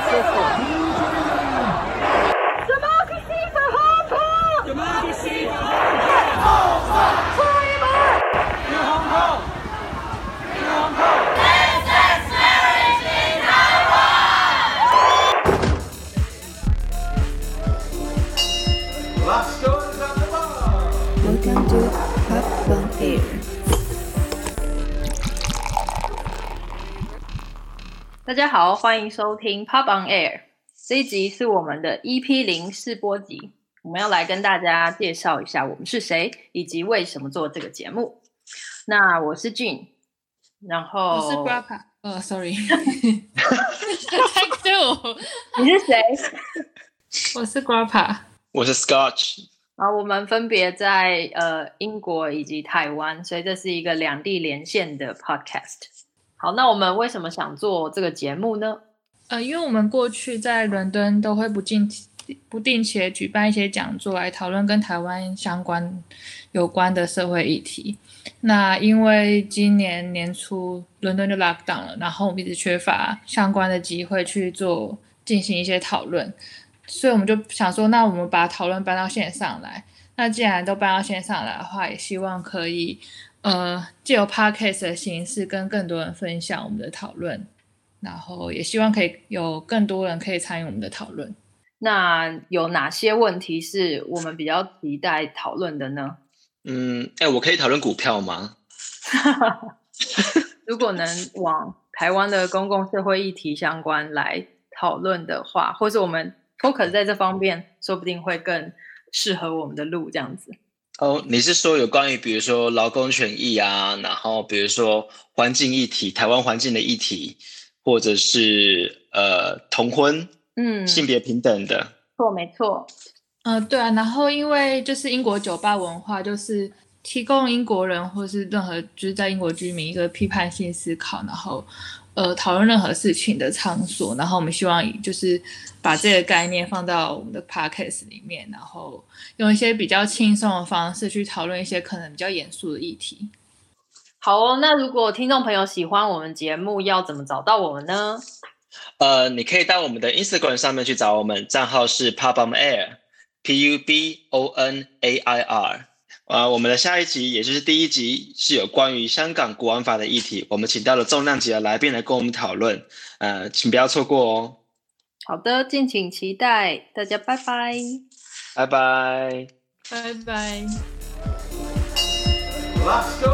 Democracy for Hong Kong! Democracy for Hong Kong! Hong Kong! Hong Kong! Marriage in Taiwan! Welcome to Have Fun Air. 大家好，欢迎收听 Pop on Air。这一集是我们的 EP 零试播集，我们要来跟大家介绍一下我们是谁，以及为什么做这个节目。那我是 Jean，然后我是 Grappa。呃，Sorry，太对我。你是谁？我是 Grappa。我是 Scotch。啊，我们分别在呃英国以及台湾，所以这是一个两地连线的 Podcast。好，那我们为什么想做这个节目呢？呃，因为我们过去在伦敦都会不定不定期举办一些讲座来讨论跟台湾相关有关的社会议题。那因为今年年初伦敦就 lock down 了，然后我们一直缺乏相关的机会去做进行一些讨论，所以我们就想说，那我们把讨论搬到线上来。那既然都搬到线上来的话，也希望可以。呃，借由 podcast 的形式跟更多人分享我们的讨论，然后也希望可以有更多人可以参与我们的讨论。那有哪些问题是我们比较期待讨论的呢？嗯，哎，我可以讨论股票吗？如果能往台湾的公共社会议题相关来讨论的话，或是我们 focus 在这方面，说不定会更适合我们的路这样子。哦，你是说有关于比如说劳工权益啊，然后比如说环境议题、台湾环境的议题，或者是呃同婚，嗯，性别平等的，错，没错，嗯、呃，对啊，然后因为就是英国酒吧文化，就是提供英国人或是任何就是在英国居民一个批判性思考，然后。呃，讨论任何事情的场所，然后我们希望就是把这个概念放到我们的 podcast 里面，然后用一些比较轻松的方式去讨论一些可能比较严肃的议题。好哦，那如果听众朋友喜欢我们节目，要怎么找到我们呢？呃，你可以到我们的 Instagram 上面去找我们，账号是 on Air，P U B O N A I R。啊，我们的下一集，也就是第一集，是有关于香港国安法的议题。我们请到了重量级的来宾来跟我们讨论，呃，请不要错过哦。好的，敬请期待，大家拜拜，拜拜，拜拜。Let's go.